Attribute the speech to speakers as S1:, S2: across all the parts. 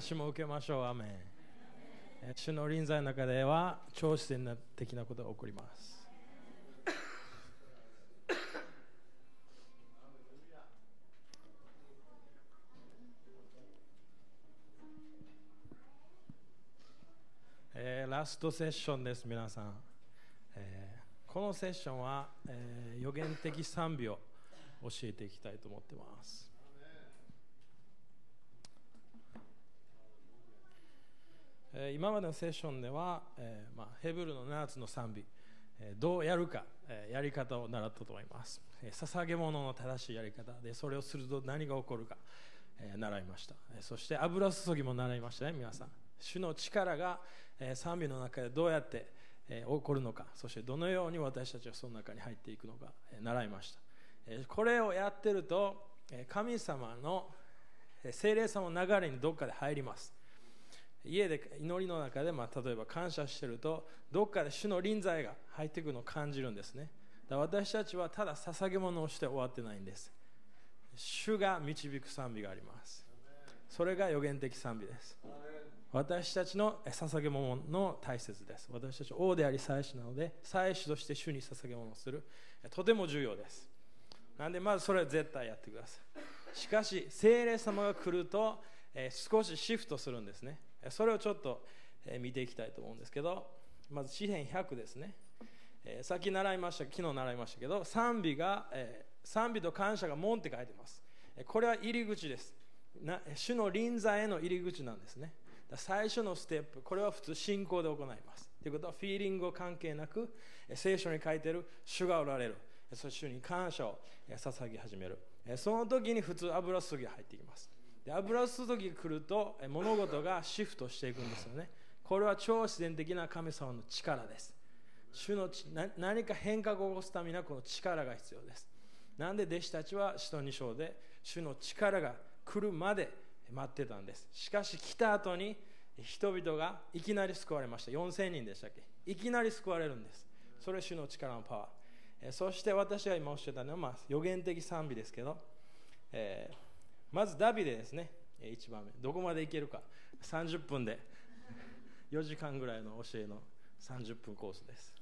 S1: 癒しも受けましょう。アメン。主の臨在の中では超自然的なことが起こります。えー、ラストセッションです、皆さん。えー、このセッションは、えー、予言的賛美を教えていきたいと思ってます。え、今までのセッションでは、えまあ、ヘブルの7つの賛美、え、どうやるか、え、やり方を習ったと思います、え、捧げ物の正しいやり方でそれをすると何が起こるか、え、習いました、え、そして油注ぎも習いましたね皆さん。主の力が、え、賛美の中でどうやって、え、起こるのかそしてどのように私たちはその中に入っていくのか、え、習いました、え、これをやってると、神様の精霊様の流れにどっかで入ります。家で祈りの中で、まあ、例えば感謝してるとどっかで主の臨在が入ってくるのを感じるんですね。だ私たちはただ捧げ物をして終わってないんです。主が導く賛美があります。それが予言的賛美です。私たちの捧げ物の大切です。私たち王であり祭司なので祭司として主に捧げ物をする。とても重要です。なんでまずそれは絶対やってください。しかし精霊様が来ると少しシフトするんですね。それをちょっと見ていきたいと思うんですけどまず詩篇100ですね。さっき習いました昨日習いましたけど賛美が賛美と感謝が門って書いてます。これは入り口です。主の臨在への入り口なんですね。最初のステップこれは普通信仰で行います。ということはフィーリングを関係なく聖書に書いてる主がおられる。そして主に感謝を捧げ始める。その時に普通油注ぎが入ってきます。で油注ぎが来ると物事がシフトしていくんですよね。これは超自然的な神様の力です。主の何か変化を起こすためにはこの力が必要です。なんで弟子たちは使徒2章で主の力が来るまで待ってたんです。しかし来た後に人々がいきなり救われました。4000人でしたっけ？いきなり救われるんです。それ主の力のパワー。そして私が今おっしゃったのは、まあ、予言的賛美ですけど、えーまずダビデですね。1番目。どこまでいけるか。30分で。4時間ぐらいの教えの30分コースです。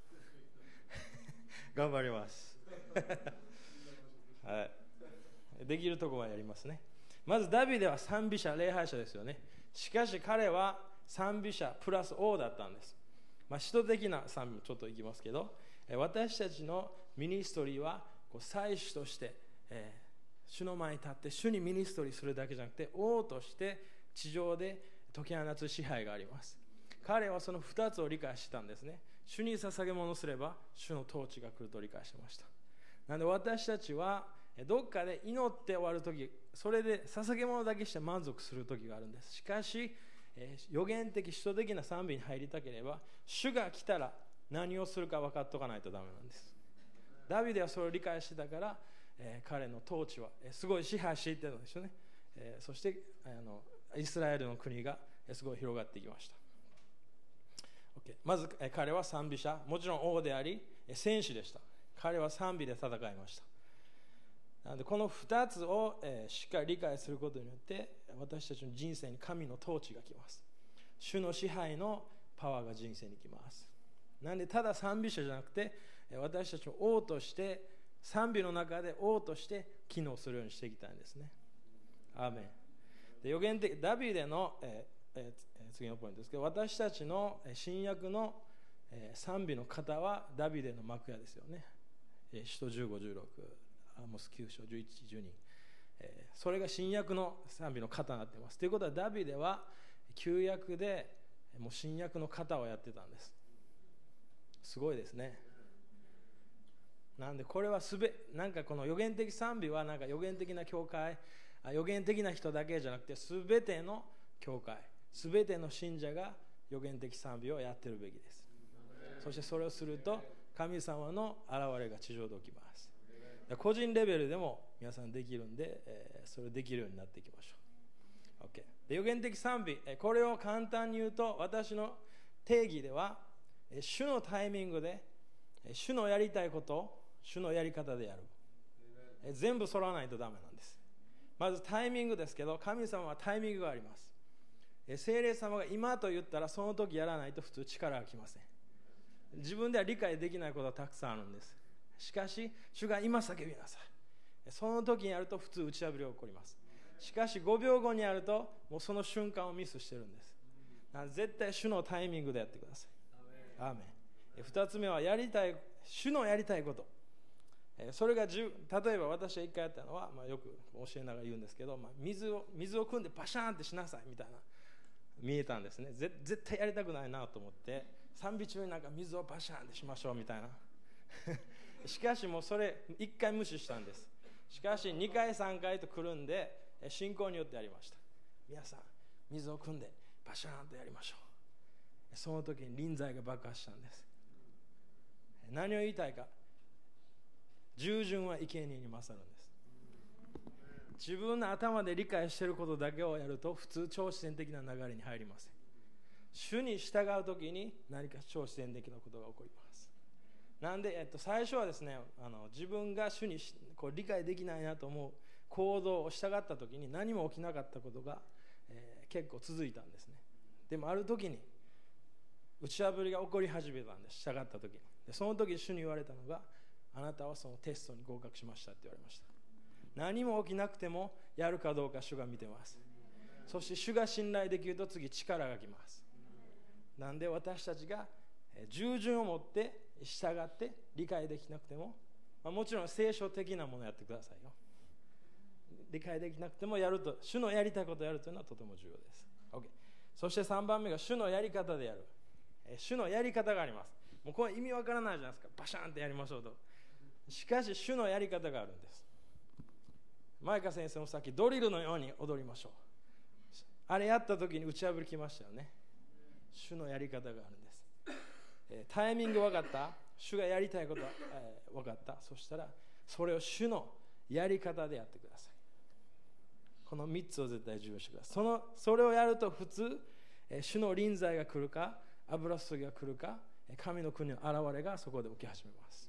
S1: 頑張ります。はい。できるところはやりますね。まずダビデは賛美者礼拝者ですよね。しかし彼は賛美者プラス王だったんです。まあ、使徒的な賛美ちょっといきますけど。私たちのミニストリーはこう祭司として、えー主の前に立って主にミニストリーするだけじゃなくて王として地上で解き放つ支配があります。彼はその2つを理解したんですね。主に捧げ物すれば主の統治が来ると理解しました。なので私たちはどっかで祈って終わる時それで捧げ物だけして満足する時があるんです。しかし予言的首都的な賛美に入りたければ主が来たら何をするか分かっとかないとダメなんです。ダビデはそれを理解してたからえー、彼の統治は、え、すごい支配していってるんですよね、えー、そしてあのイスラエルの国が、え、すごい広がっていきました、okay、まず、えー、彼は賛美者もちろん王であり、えー、戦士でした。彼は賛美で戦いました。なのでこの2つを、えー、しっかり理解することによって私たちの人生に神の統治が来ます。主の支配のパワーが人生に来ます。なんでただ賛美者じゃなくて私たちを王として賛美の中で王として機能するようにしていきたいんですね。アーメンで予言的ダビデの、えーえー、次のポイントですけど私たちの新約の、えー、賛美の方はダビデの幕屋ですよね。えー、使徒1516アモス9章11、12、えー、それが新約の賛美の方になっています。ということはダビデは旧約でもう新約の方をやってたんです。すごいですね。なんでこれはすべなんかこの予言的賛美はなんか予言的な教会予言的な人だけじゃなくて全ての教会全ての信者が予言的賛美をやってるべきです。そしてそれをすると神様の現れが地上で起きます。個人レベルでも皆さんできるんで、えそれできるようになっていきましょう、OK、で予言的賛美これを簡単に言うと私の定義では主のタイミングで主のやりたいこと主のやり方でやる。全部揃わないとダメなんです。まずタイミングですけど神様はタイミングがあります。聖霊様が今と言ったらその時やらないと普通力がきません。自分では理解できないことがたくさんあるんです。しかし主が今叫びなさい。その時にやると普通打ち破りが起こります。しかし5秒後にやるともうその瞬間をミスしてるんです。絶対主のタイミングでやってください。アーメン。2つ目はやりたい主のやりたいこと。それが例えば私が1回やったのは、まあ、よく教えながら言うんですけど、まあ、水を水を汲んでパシャーンってしなさいみたいな見えたんですね。絶対やりたくないなと思って賛美中になんか水をパシャーンってしましょうみたいな。しかしもうそれ1回無視したんです。しかし2回3回と来るんで信仰によってやりました。皆さん水を汲んでパシャーンとやりましょう。その時に臨在が爆発したんです。何を言いたいか。従順は生贄に勝るんです。自分の頭で理解していることだけをやると普通超自然的な流れに入りません。主に従う時に何か超自然的なことが起こります。なんで、えっと、最初はですねあの自分が主にこう理解できないなと思う行動を従った時に何も起きなかったことが、えー、結構続いたんですね。でもある時に打ち破りが起こり始めたんです。従った時に。でその時主に言われたのがあなたはそのテストに合格しましたって言われました。何も起きなくてもやるかどうか主が見てます。そして主が信頼できると次力がきます。なんで私たちが従順を持って従って理解できなくても、まあ、もちろん聖書的なものをやってくださいよ。理解できなくてもやると主のやりたいことをやるというのはとても重要です、OK、そして3番目が主のやり方でやる。主のやり方があります。もうこれ意味わからないじゃないですか。バシャンってやりましょうと。しかし主のやり方があるんです。前川先生もさっきドリルのように踊りましょう。あれやった時に打ち破りきましたよね。主のやり方があるんです、え、タイミング分かった？主がやりたいことは、えー、分かった？そしたらそれを主のやり方でやってください。この3つを絶対重要してください。そのそれをやると普通、え、主の臨在が来るか油注ぎが来るか神の国の現れがそこで起き始めます。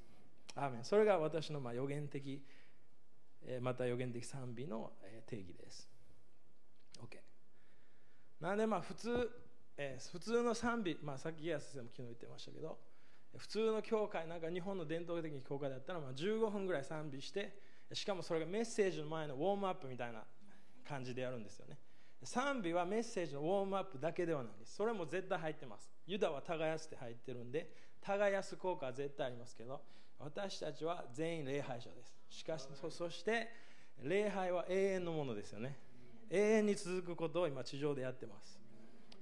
S1: アーメン。それが私のまあ予言的また予言的賛美の定義です。OK なんでまあ普通えー、普通の賛美、まあ、さっきギア先生も昨日言ってましたけど普通の教会なんか日本の伝統的に教会だったらまあ15分ぐらい賛美してしかもそれがメッセージの前のウォームアップみたいな感じでやるんですよね。賛美はメッセージのウォームアップだけではないです。それも絶対入ってます。ユダは耕して入ってるんで耕す効果は絶対ありますけど私たちは全員礼拝者です。しかしそして礼拝は永遠のものですよね。永遠に続くことを今地上でやってます。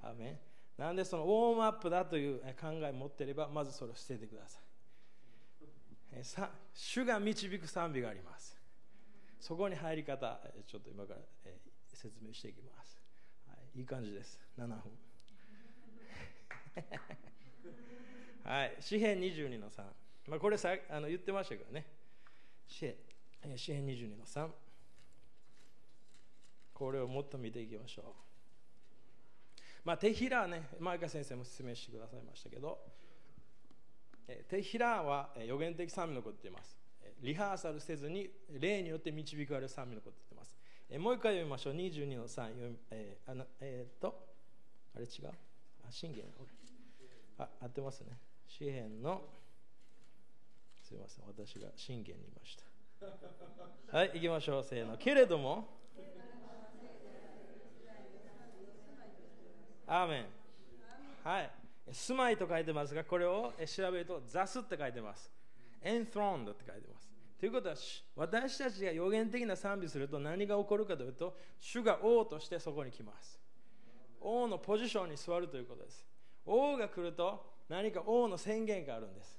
S1: アメなんでそのウォームアップだという考えを持っていればまずそれを捨ててください。さ主が導く賛美があります。そこに入り方ちょっと今から説明していきます、はい、いい感じです。7分。はい詩編22の3、まあ、これさあの言ってましたけどね詩編詩編22の3これをもっと見ていきましょうまあ、手ひらね、前川先生も説明してくださいましたけど、手ひらは予言的賛美のこと言っています。リハーサルせずに霊によって導かれる賛美のこと言ってます。もう一回読みましょう。22の3。えー、あのえー、っと、あれ違う？あ、信玄あ、合ってますね。詩篇の、すみません、私が信玄にいました。はい、行きましょう。せーの。けれども、アーメン。はい。住まいと書いてますがこれを調べるとザスって書いてます。enthroned って書いてます。ということは私たちが予言的な賛美すると何が起こるかというと主が王としてそこに来ます。王のポジションに座るということです。王が来ると何か王の宣言があるんです。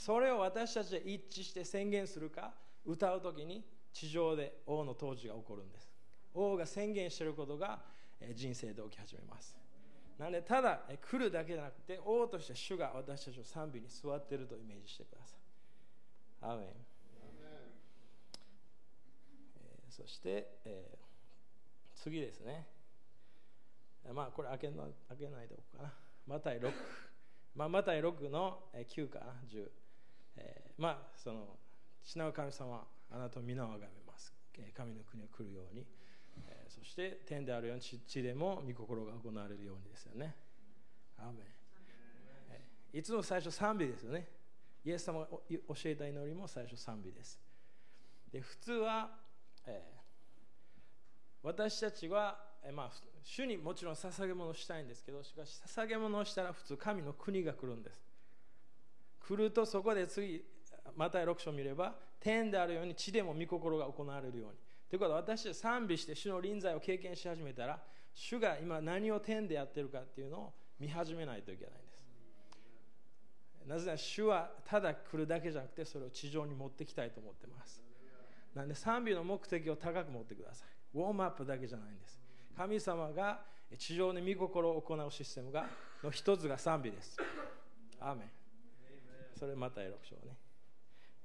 S1: それを私たちで一致して宣言するか歌う時に地上で王の統治が起こるんです。王が宣言していることが人生で起き始めます。なのでただ来るだけじゃなくて王として主が私たちの賛美に座っているとイメージしてください。アーメン。えー、そして、えー、次ですね。まあこれ開けの開けないでおくかな。マタイ6まあマタイ6の9かな。10、えー、まあその父なる神様あなたを皆をあがめます神の国を来るようにえそして天であるように地でも御心が行われるようにですよね。アーメンいつも最初賛美ですよね。イエス様が教えた祈りも最初賛美です。で普通は、えー、私たちは、えー、まあ、主にもちろん捧げ物をしたいんですけどしかし捧げ物をしたら普通神の国が来るんです来るとそこで次また6章見れば天であるように地でも御心が行われるように。ということは私たち賛美して主の臨在を経験し始めたら主が今何を天でやってるかっていうのを見始めないといけないんです。なぜなら主はただ来るだけじゃなくてそれを地上に持ってきたいと思ってます。なんで賛美の目的を高く持ってください。ウォームアップだけじゃないんです。神様が地上に御心を行うシステムがの一つが賛美です。アーメン。それまた6章ね。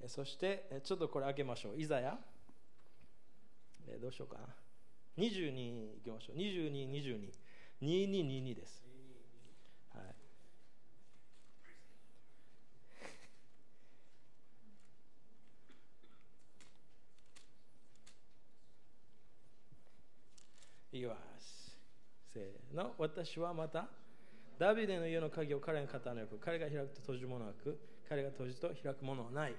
S1: そしてちょっとこれ開けましょう。イザヤ。どうしようかな。22いきましょう。22222222です。い。きます。せーの。私はまた、ダビデの家の鍵を彼に語るよく、彼が開くと閉じるものなく、彼が閉じと開くものはない。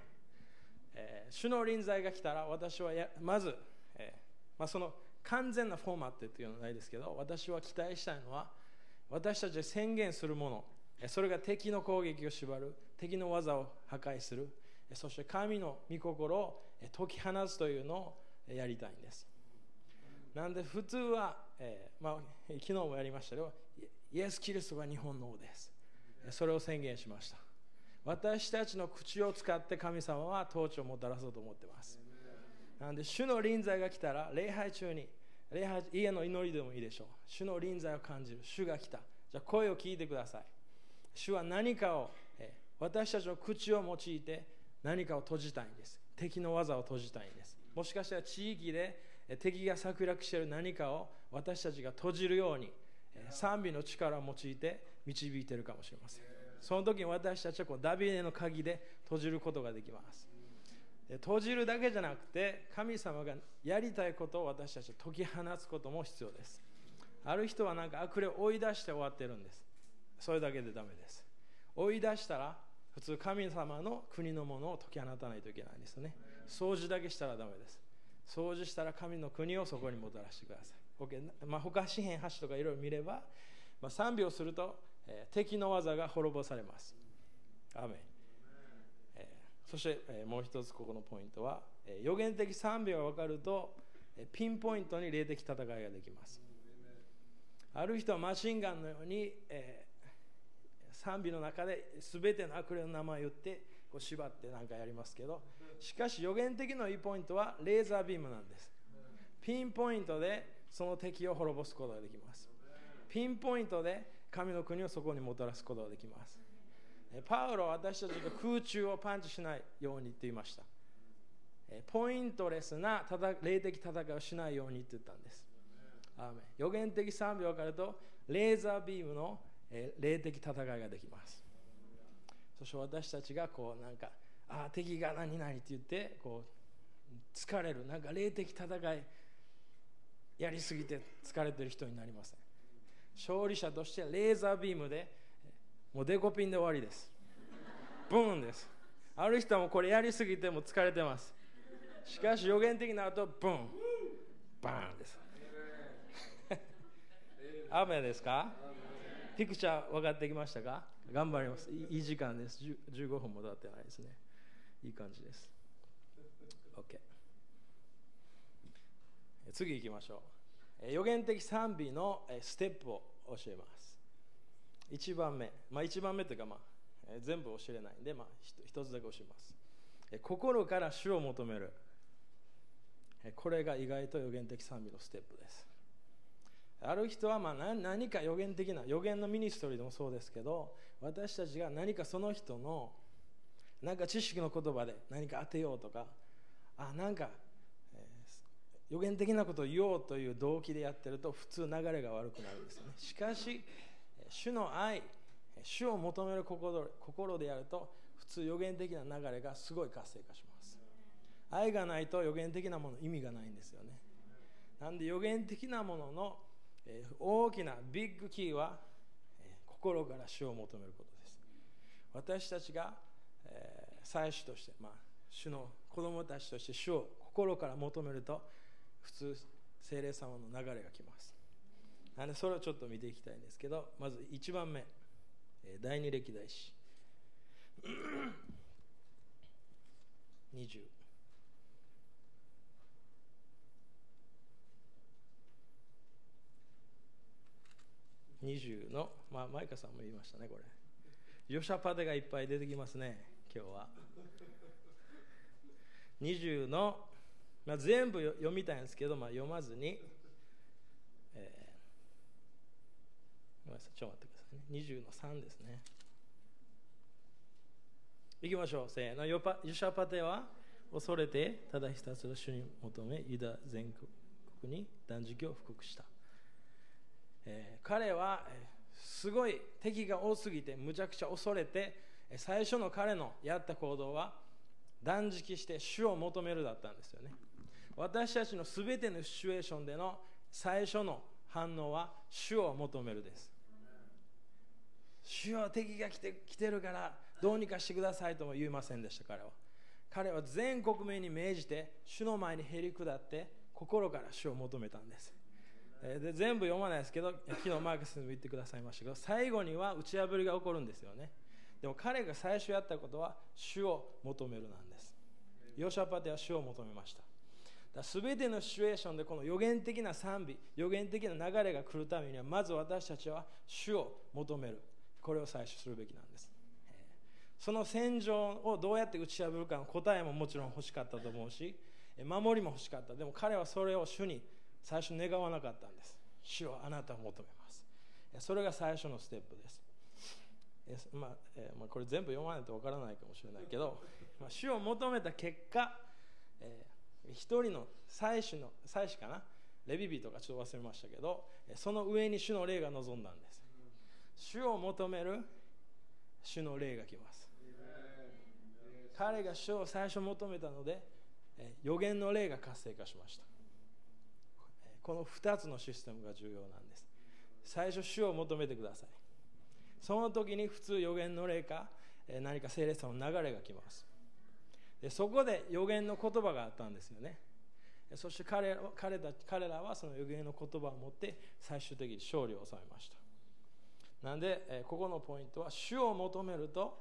S1: えー、主の臨在が来たら、私はやまず、えー、まあ、その完全なフォーマットというのはないですけど、私は期待したいのは、私たちで宣言するもの、それが敵の攻撃を縛る、敵の技を破壊する、そして神の御心を解き放つというのをやりたいんです。なんで普通は、えー、まあ、昨日もやりましたけどイエス・キリストが日本の王ですそれを宣言しました私たちの口を使って神様は統治をもたらそうと思ってます。なんで主の臨在が来たら礼拝中に礼拝家の祈りでもいいでしょう。主の臨在を感じる。主が来た。じゃあ声を聞いてください。主は何かを、私たちの口を用いて何かを閉じたいんです。敵の技を閉じたいんです。もしかしたら地域で敵が策略している何かを私たちが閉じるように賛美の力を用いて導いているかもしれません。その時に私たちはこうダビデの鍵で閉じることができます。閉じるだけじゃなくて神様がやりたいことを私たちは解き放つことも必要です。ある人はなんか悪霊を追い出して終わってるんです。それだけでダメです。追い出したら普通神様の国のものを解き放たないといけないんですね。掃除だけしたらダメです。掃除したら神の国をそこにもたらしてください。OK まあ、他詩篇8とかいろいろ見れば、まあ、賛美をすると、え、敵の技が滅ぼされます。アメえ、そして、え、もう一つここのポイントは、え、予言的賛美が分かると、え、ピンポイントに霊的戦いができます。ある人はマシンガンのように、え、賛美の中で全ての悪霊の名前を言ってこう縛って何かやりますけどしかし予言的ないいポイントはレーザービームなんですピンポイントでその敵を滅ぼすことができますピンポイントで神の国をそこにもたらすことができます。パウロは私たちが空中をパンチしないようにって言いました。ポイントレスな霊的戦いをしないようにって言ったんです。予言的賛美を分かるとレーザービームの霊的戦いができます。そして私たちがこうなんかああ敵が何々って言ってこう疲れる。なんか霊的戦いやりすぎて疲れてる人になりません。勝利者としてレーザービームでもうデコピンで終わりです。ブーンです。ある人もこれやりすぎても疲れてます。しかし予言的になるとブーン。バーンです。雨ですか？ピクチャー分かってきましたか？頑張ります。いい時間です。15分も経ってないですね。いい感じです。OK 次行きましょう。予言的賛美のステップを教えます。1番目、まあ、1番目というか、まあ、全部教えないんで、まあ、1つだけ教えます。心から主を求める。これが意外と予言的賛美のステップです。ある人はまあ何か予言的な予言のミニストリーでもそうですけど私たちが何かその人のなんか知識の言葉で何か当てようとかあなんか、予言的なことを言おうという動機でやってると普通流れが悪くなるんですよね。しかし主の愛主を求める心でやると普通予言的な流れがすごい活性化します。愛がないと予言的なもの意味がないんですよね。なんで予言的なものの、大きなビッグキーは、心から主を求めることです。私たちが、祭司として、まあ、主の子供たちとして主を心から求めると普通精霊様の流れが来ますなのでそれをちょっと見ていきたいんですけどまず1番目第二歴代史20 20の、まあ、マイカさんも言いましたね、これ。ヨシャパテがいっぱい出てきますね、今日は。20の、まあ、全部読みたいんですけど、まあ、読まずに、えー、ごめんなさい、ちょっと待ってくださいね。20の3ですね。いきましょう、せーの。ヨパヨシャパテは恐れて、ただひたすら主に求め、ユダ全国に断食を布告した。えー、彼は、えー、すごい敵が多すぎてむちゃくちゃ恐れて、最初の彼のやった行動は断食して主を求めるだったんですよね私たちの全てのシチュエーションでの最初の反応は主を求めるです。主は敵が来て来てるからどうにかしてくださいとも言いませんでした彼は。彼は全国民に命じて主の前にへり下って心から主を求めたんです。で全部読まないですけど昨日マークスにも言ってくださいましたけど最後には打ち破りが起こるんですよね。でも彼が最初やったことは主を求めるなんです。ヨシャパテは主を求めました。すべてのシチュエーションでこの予言的な賛美予言的な流れが来るためにはまず私たちは主を求める。これを最初するべきなんです。その戦場をどうやって打ち破るかの答えももちろん欲しかったと思うし守りも欲しかった。でも彼はそれを主に最初願わなかったんです。主はあなたを求めます。それが最初のステップです。まあえ、まあ、これ全部読まないとわからないかもしれないけど、まあ、主を求めた結果、えー、一人の祭司の祭司かな？レビビとかちょっと忘れましたけどその上に主の霊が望んだんです。主を求める主の霊が来ます。彼が主を最初求めたので予言の霊が活性化しました。この2つのシステムが重要なんです。最初主を求めてください。その時に普通予言の霊か何か聖霊さの流れが来ます。そこで予言の言葉があったんですよねそして彼彼た彼らはその予言の言葉を持って最終的に勝利を収めましたなんでここのポイントは主を求めると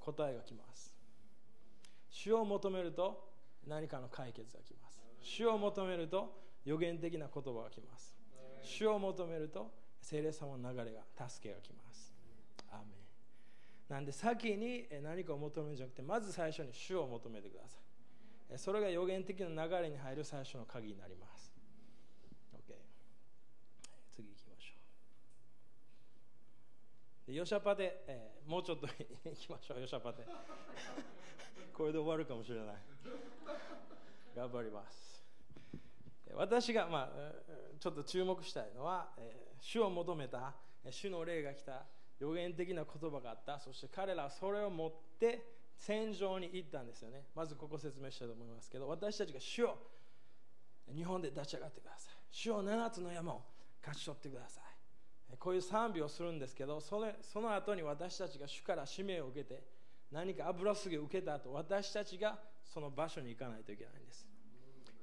S1: 答えが来ます主を求めると何かの解決が来ます主を求めると予言的な言葉が来ます。主を求めると、聖霊様の流れが、助けが来ます。なんで先に何かを求めるんじゃなくて、まず最初に主を求めてください。それが予言的な流れに入る最初の鍵になります。OK。次行きましょう。ヨシャパテ、えー、もうちょっと行きましょう、ヨシャパテ。これで終わるかもしれない。頑張ります。私が、まあ、ちょっと注目したいのは、主を求めた主の霊が来た予言的な言葉があった。そして彼らはそれを持って戦場に行ったんですよね。まずここ説明したいと思いますけど。私たちが主を日本で立ち上がってください。主を7つの山を勝ち取ってください。こういう賛美をするんですけどそれその後に私たちが主から使命を受けて何か油すぎを受けた後私たちがその場所に行かないといけないんです。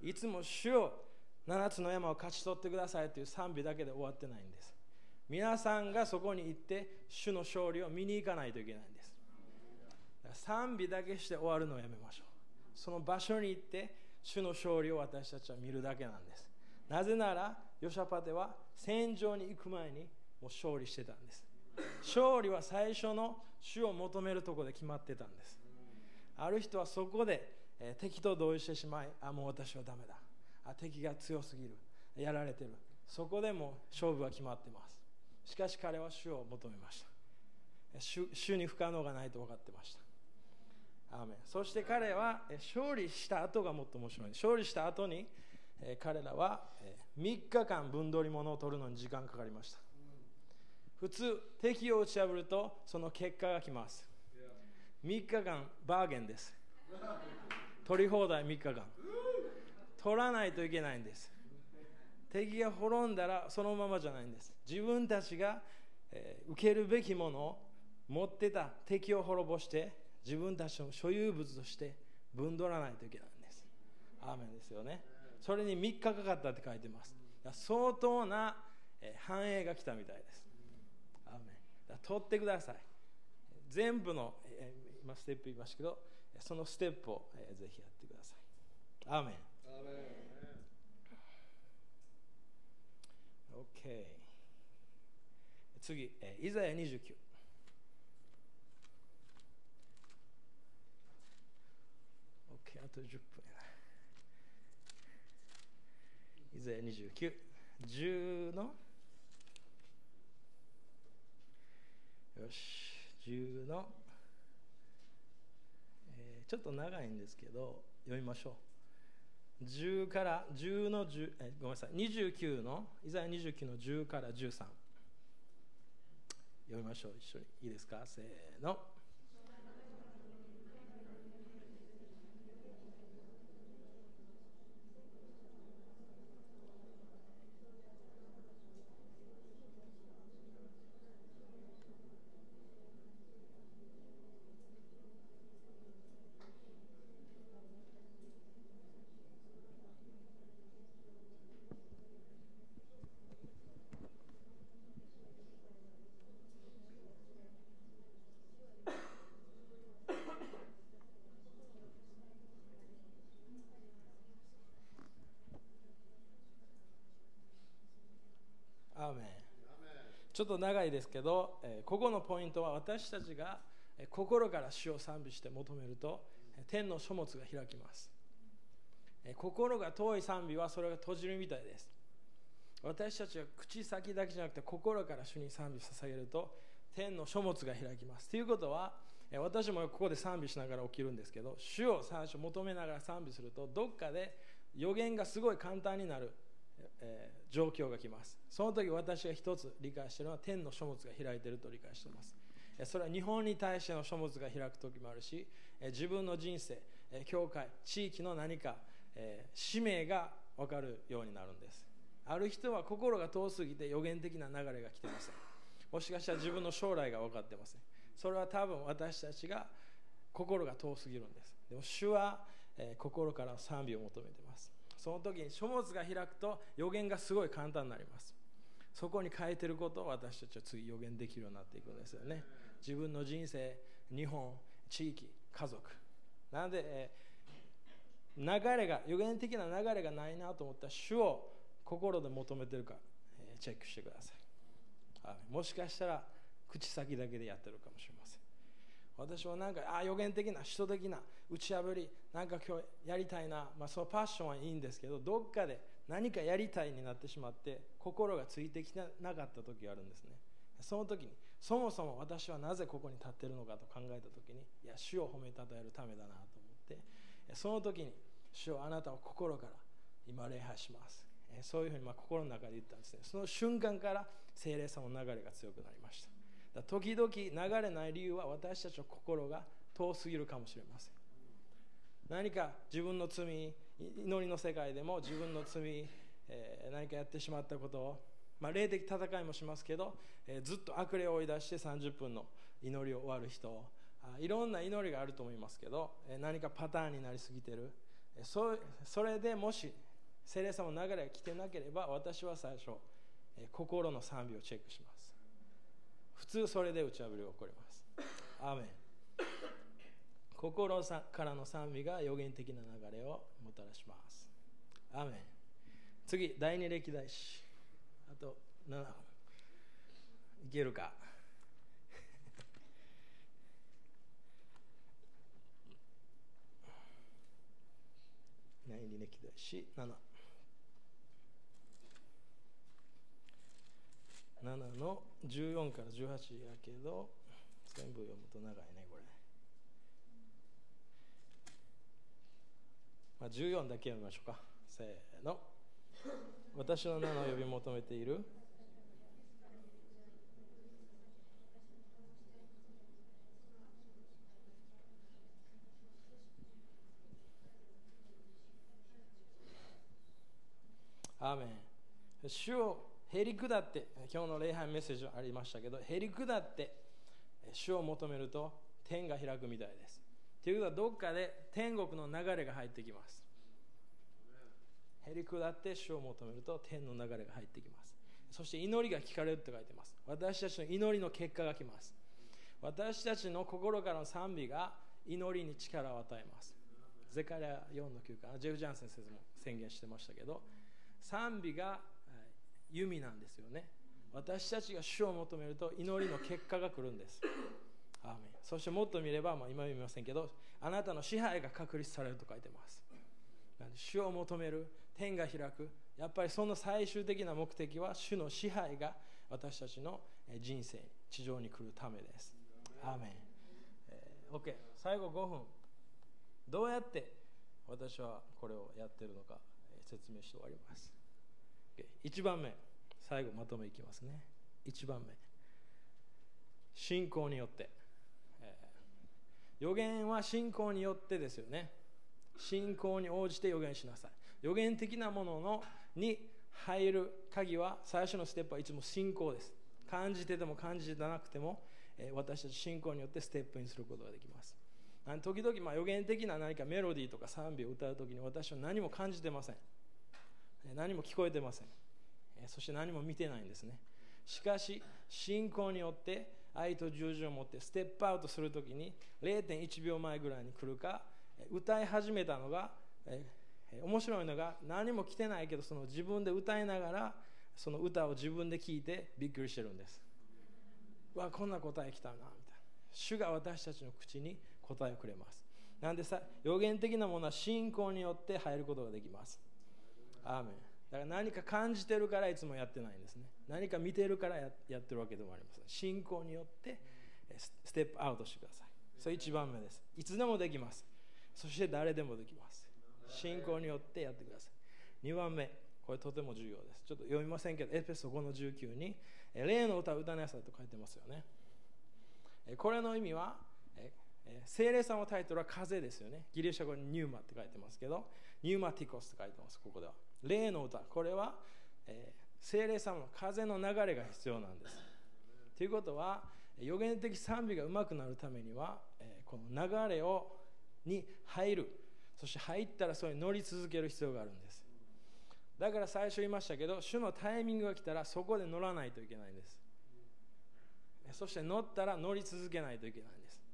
S1: いつも主を7つの山を勝ち取ってくださいという賛美だけで終わってないんです。皆さんがそこに行って主の勝利を見に行かないといけないんです。賛美だけして終わるのをやめましょう。その場所に行って主の勝利を私たちは見るだけなんです。なぜならヨシャパテは戦場に行く前にもう勝利してたんです。勝利は最初の主を求めるところで決まってたんです。ある人はそこで、敵と同意してしまいあもう私はダメだ。敵が強すぎる。やられてる。そこでも勝負は決まってます。しかし彼は主を求めました。主主に不可能がないと分かってました。アそして彼は勝利した後がもっと面白い。勝利した後に彼らは3日間分取り物を取るのに時間かかりました。普通敵を打ち破るとその結果が来ます。3日間バーゲンです。取り放題3日間。取らないといけないんです。敵が滅んだらそのままじゃないんです。自分たちが、えー、受けるべきものを持ってた敵を滅ぼして自分たちの所有物として分取らないといけないんです。アーメンですよね。それに3日かかったって書いてます。相当なえ繁栄が来たみたいです。アーメン。だ取ってください。全部の今ステップ言いましたけどそのステップをぜひやってください。アーメン。OK 次イザヤ29 OK あと10分やな。イザヤ29 10の。よし。10の、えー、ちょっと長いんですけど読みましょう。10から10の10えごめんなさい。29のイザヤ29の10から13読みましょう。一緒に。いいですか？せーの。ちょっと長いですけど、えここのポイントは私たちが心から主を賛美して求めると天の書物が開きます。え心が遠い賛美はそれが閉じるみたいです。私たちが口先だけじゃなくて心から主に賛美捧げると天の書物が開きます。ということは私もここで賛美しながら起きるんですけど主を最初求めながら賛美するとどっかで予言がすごい簡単になる。えー、状況が来ます。その時私が一つ理解しているのは天の書物が開いていると理解しています。それは日本に対しての書物が開く時もあるし自分の人生教会地域の何かえ使命が分かるようになるんです。ある人は心が遠すぎて予言的な流れが来てません。もしかしたら自分の将来が分かってません。それは多分私たちが心が遠すぎるんです。でも主はえ心から賛美を求めてます。その時に書物が開くと予言がすごい簡単になります。そこに書いてることを私たちは次予言できるようになっていくんですよね。自分の人生日本地域家族。なので、流れが予言的な流れがないなと思ったら主を心で求めてるか、えチェックしてください。もしかしたら口先だけでやってるかもしれません。私はなんかあ予言的な首都的な打ち破りなんか今日やりたいな、まあ、そのパッションはいいんですけどどっかで何かやりたいになってしまって心がついてきてなかった時があるんですね。その時にそもそも私はなぜここに立っているのかと考えた時にいや主を褒めたたえるためだなと思ってその時に主をあなたを心から今礼拝します。そういうふうにま心の中で言ったんですね。その瞬間から精霊様の流れが強くなりました。時々流れない理由は私たちの心が遠すぎるかもしれません。何か自分の罪祈りの世界でも自分の罪、えー、何かやってしまったことを、まあ、霊的戦いもしますけど、えー、ずっと悪霊を追い出して30分の祈りを終わる人あいろんな祈りがあると思いますけど、えー、何かパターンになりすぎてる、えー、そそれでもし聖霊様の流れが来てなければ私は最初、えー、心の賛美をチェックします。普通それで打ち破りが起こります。アーメン。心からの賛美が予言的な流れをもたらします。アーメン。次第二歴代史あと7分いけるか？第二歴代史7 7の14から18やけど全部読むと長いねこれ、まあ、14だけ読みましょうか。せーの。私の名の呼び求めている。アーメン。主をへり下って今日の礼拝メッセージありましたけどへり下って主を求めると天が開くみたいです。ということはどっかで天国の流れが入ってきます。へり下って主を求めると天の流れが入ってきます。そして祈りが聞かれると書いてます。私たちの祈りの結果が来ます。私たちの心からの賛美が祈りに力を与えます。ゼカリア4の9巻ジェフ・ジャンセン先生も宣言してましたけど賛美が弓なんですよね。私たちが主を求めると祈りの結果が来るんです。アーメン。そしてもっと見れば、まあ、今見ませんけどあなたの支配が確立されると書いてます。主を求める天が開く。やっぱりその最終的な目的は主の支配が私たちの人生地上に来るためです。アーメン、えー、OK 最後5分。どうやって私はこれをやってるのか説明して終わります。1番目。最後まとめいきますね。1番目。信仰によって、えー、予言は信仰によってですよね。信仰に応じて予言しなさい。予言的なもののに入る鍵は最初のステップはいつも信仰です。感じてても感じてなくても、えー、私たち信仰によってステップインすることができます。時々、まあ、予言的な何かメロディーとか賛美を歌う時に私は何も感じてません。何も聞こえてません。そして何も見てないんですね。しかし信仰によって愛と従順を持ってステップアウトするときに0.1秒前ぐらいに来るか歌い始めたのが面白いのが何も来てないけどその自分で歌いながらその歌を自分で聴いてびっくりしてるんです。わこんな答え来たなみたいな。主が私たちの口に答えをくれます。なんでさ予言的なものは信仰によって入ることができます。アーメン。だから何か感じてるからいつもやってないんですね。何か見てるからやってるわけでもありません。信仰によってステップアウトしてください。それ1番目です。いつでもできます。そして誰でもできます。信仰によってやってください。2番目。これとても重要です。ちょっと読みませんけどエペソ5の19に霊の歌を歌いなさいと書いてますよね。これの意味は精霊さんのタイトルは風ですよね。ギリシャ語にニューマって書いてますけどニューマティコスって書いてますここでは。霊の歌。これは、えー、精霊様の風の流れが必要なんです。ということは予言的賛美がうまくなるためには、えー、この流れをに入る。そして入ったらそれに乗り続ける必要があるんです。だから最初言いましたけど主のタイミングが来たらそこで乗らないといけないんです。そして乗ったら乗り続けないといけないんです。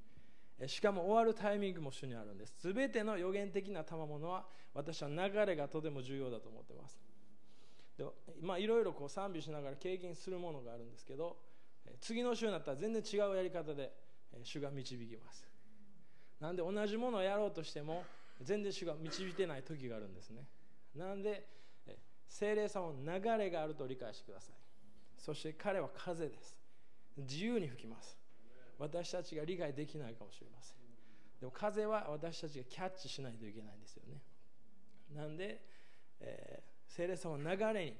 S1: しかも終わるタイミングも主にあるんです。全ての予言的な賜物は私は流れがとても重要だと思ってます。でまいろいろこう賛美しながら経験するものがあるんですけど次の週になったら全然違うやり方で主が導きます。なんで同じものをやろうとしても全然主が導いてない時があるんですね。なんで精霊様の流れがあると理解してください。そして彼は風です。自由に吹きます。私たちが理解できないかもしれません。でも風は私たちがキャッチしないといけないんですよね。なんで、えー、聖霊様の流れに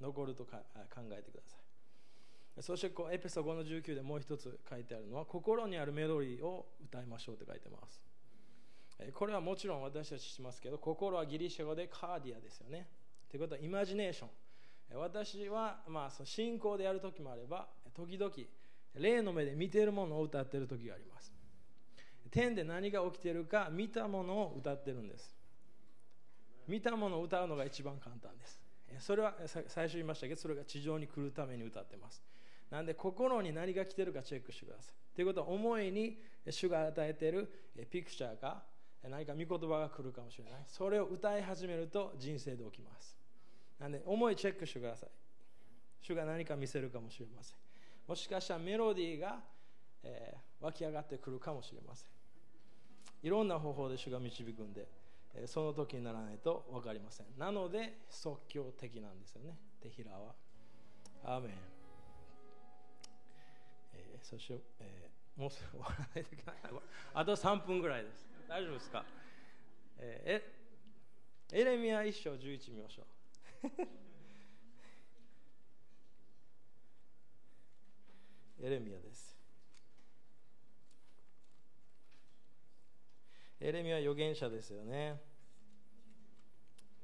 S1: 残るとか考えてください。そしてこうエペソ5の19でもう一つ書いてあるのは心にあるメロディーを歌いましょうって書いてます。これはもちろん私たちしますけど心はギリシャ語でカーディアですよね。ということはイマジネーション。私はまあその信仰でやる時もあれば時々霊の目で見ているものを歌っている時があります。天で何が起きているか見たものを歌ってるんです。見たものを歌うのが一番簡単です。それは最初言いましたけどそれが地上に来るために歌ってます。なんで心に何が来てるかチェックしてください。ということは思いに主が与えているピクチャーか何か御言葉が来るかもしれない。それを歌い始めると人生で起きます。なんで思いチェックしてください。主が何か見せるかもしれません。もしかしたらメロディーが、えー、湧き上がってくるかもしれません。いろんな方法で主が導くんで、えー、その時にならないと分かりません。なので即興的なんですよね。テヒラは。アーメン、えー、そして、えー、もうすぐ終わらないといけない。あと3分ぐらいです。大丈夫ですか、えー、エレミア1章11見ましょう。エレミアです。エレミアは預言者ですよね。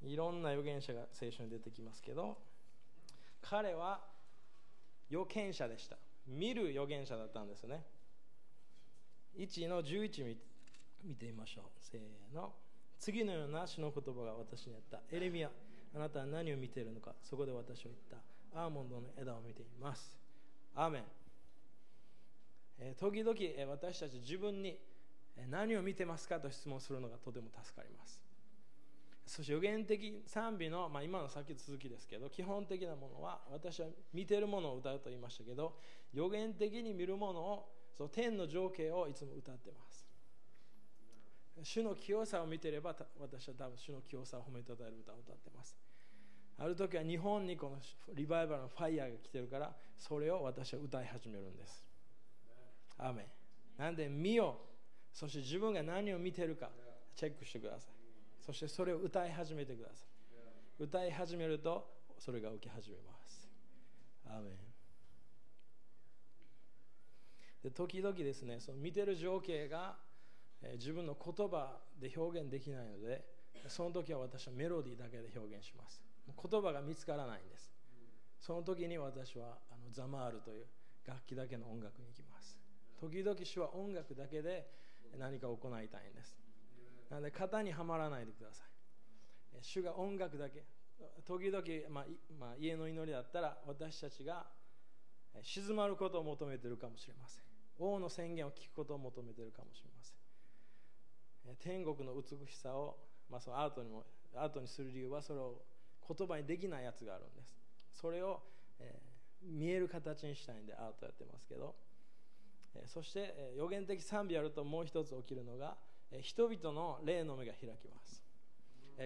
S1: いろんな預言者が聖書に出てきますけど彼は預言者でした。見る預言者だったんですね。1の11見てみましょう。せーの。次のような主の言葉が私にあった。エレミアあなたは何を見ているのか。そこで私は言った。アーモンドの枝を見ています。アーメン、時々、私たち自分に何を見てますかと質問するのがとても助かります。そして予言的賛美の、まあ、今のさっき続きですけど基本的なものは私は見てるものを歌うと言いましたけど予言的に見るものをその天の情景をいつも歌ってます。主の清さを見てれば私は多分主の清さを褒めたたえる歌を歌ってます。ある時は日本にこのリバイバルのファイヤーが来てるからそれを私は歌い始めるんです。アメなんで見よそして自分が何を見てるかチェックしてください。そしてそれを歌い始めてください。歌い始めるとそれが起き始めます。アメンで時々ですねその見てる情景が自分の言葉で表現できないのでその時は私はメロディーだけで表現します。言葉が見つからないんです。その時に私はあのザマールという楽器だけの音楽に行きます。時々主は音楽だけで何か行いたいんです。なので型にはまらないでください。主が音楽だけ時々、まあまあ、家の祈りだったら私たちが静まることを求めているかもしれません。王の宣言を聞くことを求めているかもしれません。天国の美しさを、まあ、そのアートにもアートにする理由はそれを言葉にできないやつがあるんです。それを、えー、見える形にしたいんでアートやってますけど、そして、予言的賛美やるともう一つ起きるのが、人々の霊の目が開きます、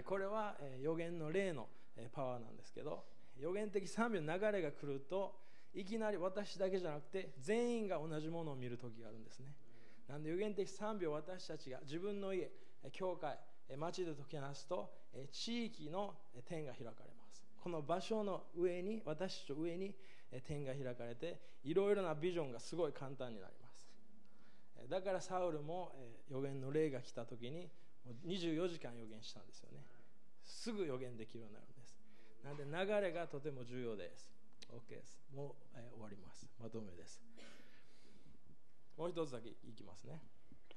S1: これは、予言の霊の、パワーなんですけど予言的賛美の流れが来るといきなり私だけじゃなくて全員が同じものを見る時があるんですね。なんで予言的賛美を私たちが自分の家教会町で解きなすと地域の天が開かれます。この場所の上に私たちの上に天が開かれていろいろなビジョンがすごい簡単になります。だからサウルも予言の霊が来た時に24時間予言したんですよね。すぐ予言できるようになるんです。なので流れがとても重要です。OK です。もう、え終わります。まとめです。もう一つだけいきますね、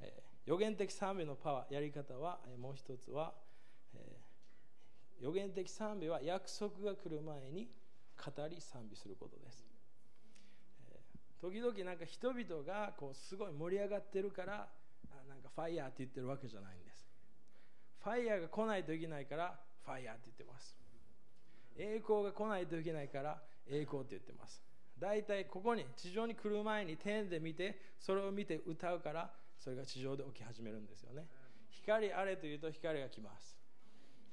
S1: え、予言的賛美のパワーやり方は、え、もう一つは、え、予言的賛美は約束が来る前に語り賛美することです、え、時々なんか人々がこうすごい盛り上がってるからなんかファイヤーって言ってるわけじゃないんです。ファイヤーが来ないといけないからファイヤーって言ってます。栄光が来ないといけないから栄光って言ってます。大体ここに地上に来る前に天で見てそれを見て歌うからそれが地上で起き始めるんですよね。光あれというと光が来ます。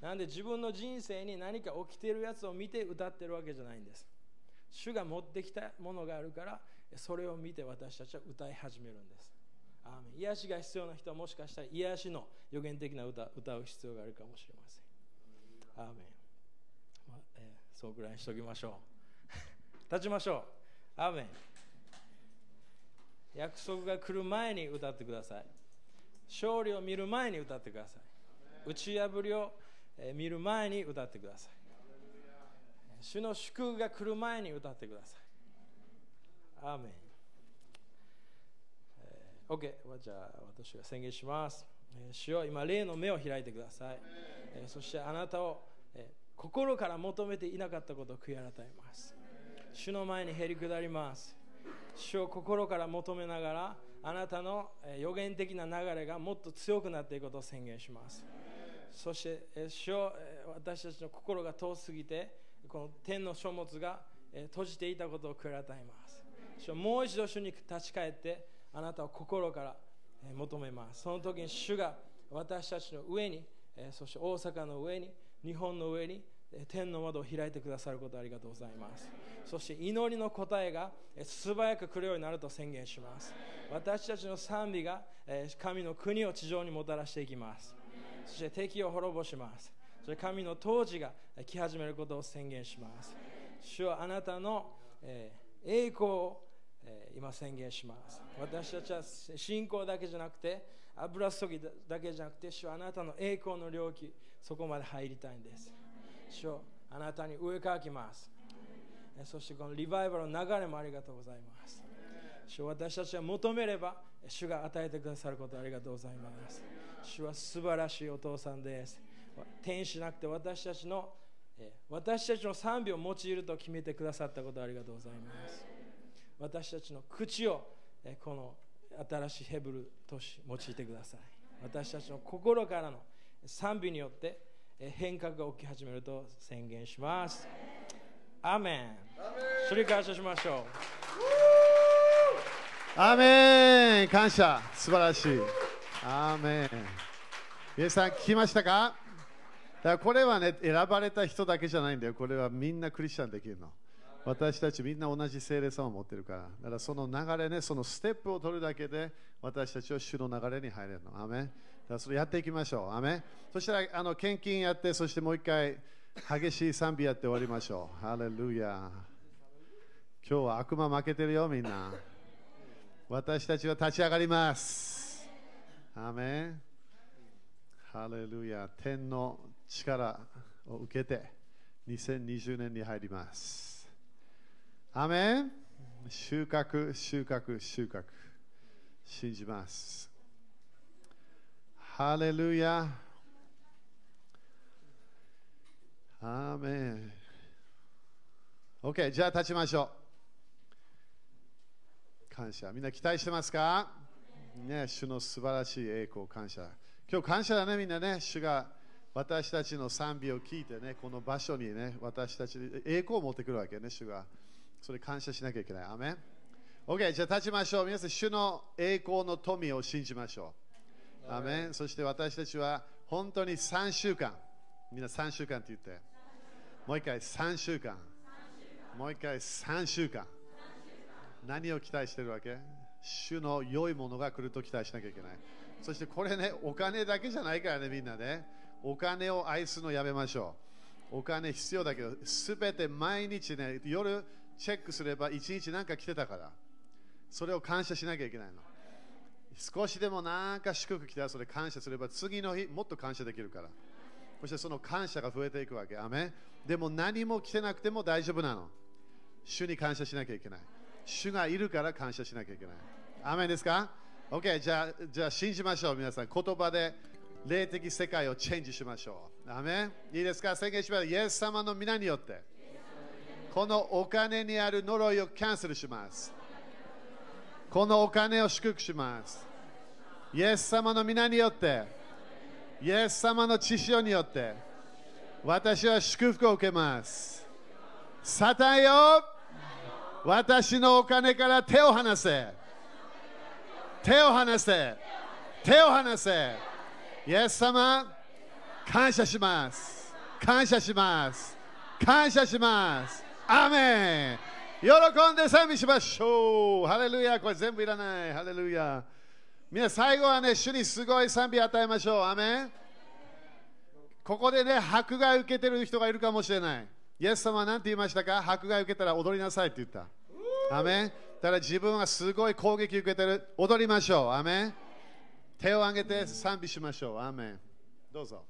S1: なんで自分の人生に何か起きているやつを見て歌ってるわけじゃないんです。主が持ってきたものがあるからそれを見て私たちは歌い始めるんです。アー癒しが必要な人はもしかしたら癒しの予言的な歌歌う必要があるかもしれません。アーメン、まあえー、そうぐらいにしておきましょう。立ちましょう。アーメン。約束が来る前に歌ってください。勝利を見る前に歌ってください。打ち破りを見る前に歌ってください。主の祝福が来る前に歌ってください。アーメン。OK じゃあ私が宣言します。主よ今霊の目を開いてください。えそしてあなたをえ心から求めていなかったことを悔い改めます。主の前にへり下ります。主を心から求めながらあなたの予言的な流れがもっと強くなっていくことを宣言します。そして主を私たちの心が遠すぎてこの天の書物が閉じていたことを悔い改めます。主もう一度主に立ち返ってあなたを心から求めます。その時に主が私たちの上にそして大阪の上に日本の上に天の窓を開いてくださることありがとうございます。そして祈りの答えが素早く来るようになると宣言します。私たちの賛美が神の国を地上にもたらしていきます。そして敵を滅ぼします。そして神の統治が来始めることを宣言します。主はあなたのえ栄光を今宣言します。私たちは信仰だけじゃなくて油注ぎだけじゃなくて主はあなたの栄光の領域そこまで入りたいんです。主あなたに上かきます。そしてこのリバイバルの流れもありがとうございます。主私たちが求めれば主が与えてくださることありがとうございます。主は素晴らしいお父さんです。天使なくて私たちの私たちの賛美を用いると決めてくださったことありがとうございます。私たちの口をこの新しいヘブル都市用いてください。私たちの心からの賛美によって変革が起き始めると宣言します。アメン主に感謝しましょう。
S2: アメン感謝。素晴らしい。アメン皆さん聞きましたか？だからこれはね選ばれた人だけじゃないんだよ。これはみんなクリスチャンできるの。私たちみんな同じ聖霊さんを持ってるから。だからその流れね、そのステップを取るだけで私たちは主の流れに入れるの。アメだからそれやっていきましょう。アメそしたらあの献金やって、そしてもう一回激しい賛美やって終わりましょう。ハレルヤ。今日は悪魔負けてるよ、みんな。私たちは立ち上がります。アメハレルヤ。天の力を受けて2020年に入ります。アメン収穫、収穫、収穫。信じます。ハレルヤ。アメン。OK、じゃあ立ちましょう。感謝。みんな期待してますか？ね、主の素晴らしい栄光、感謝。今日感謝だね、みんなね。主が私たちの賛美を聞いてね、この場所にね、私たち栄光を持ってくるわけね、主が。それ感謝しなきゃいけない。アメン OK、じゃあ立ちましょう。皆さん、主の栄光の富を信じましょう。アメンそして私たちは本当に3週間。みんな3週間って言って。もう一回3週間。もう一回3週間。何を期待してるわけ？主の良いものが来ると期待しなきゃいけない。そしてこれね、お金だけじゃないからね、みんなね。お金を愛するのやめましょう。お金必要だけど、すべて毎日ね、夜チェックすれば一日なんか来てたからそれを感謝しなきゃいけないの少しでもなんか祝福来たらそれ感謝すれば次の日もっと感謝できるからそしてその感謝が増えていくわけアメでも何も来てなくても大丈夫なの。主に感謝しなきゃいけない。主がいるから感謝しなきゃいけない。アメですか ?OK じゃあじゃあ信じましょう皆さん。言葉で霊的世界をチェンジしましょう。アメいいですか？宣言しましょうイエス様の皆によって。このお金にある呪いをキャンセルします。このお金を祝福します。イエス様の皆によって、イエス様の知潮によって、私は祝福を受けます。サタンよ、私のお金から手を離せ。手を離せ。手を離せ。イエス様、感謝します。感謝します。感謝します。アメン喜んで賛美しましょうハレルヤこれ全部いらないハレルヤみんな最後はね主にすごい賛美与えましょうアメンここでね迫害受けてる人がいるかもしれない。イエス様は何て言いましたか？迫害受けたら踊りなさいって言った。アメン。だ自分はすごい攻撃受けてる。踊りましょう。アメ手を挙げて賛美しましょう。アメどうぞ。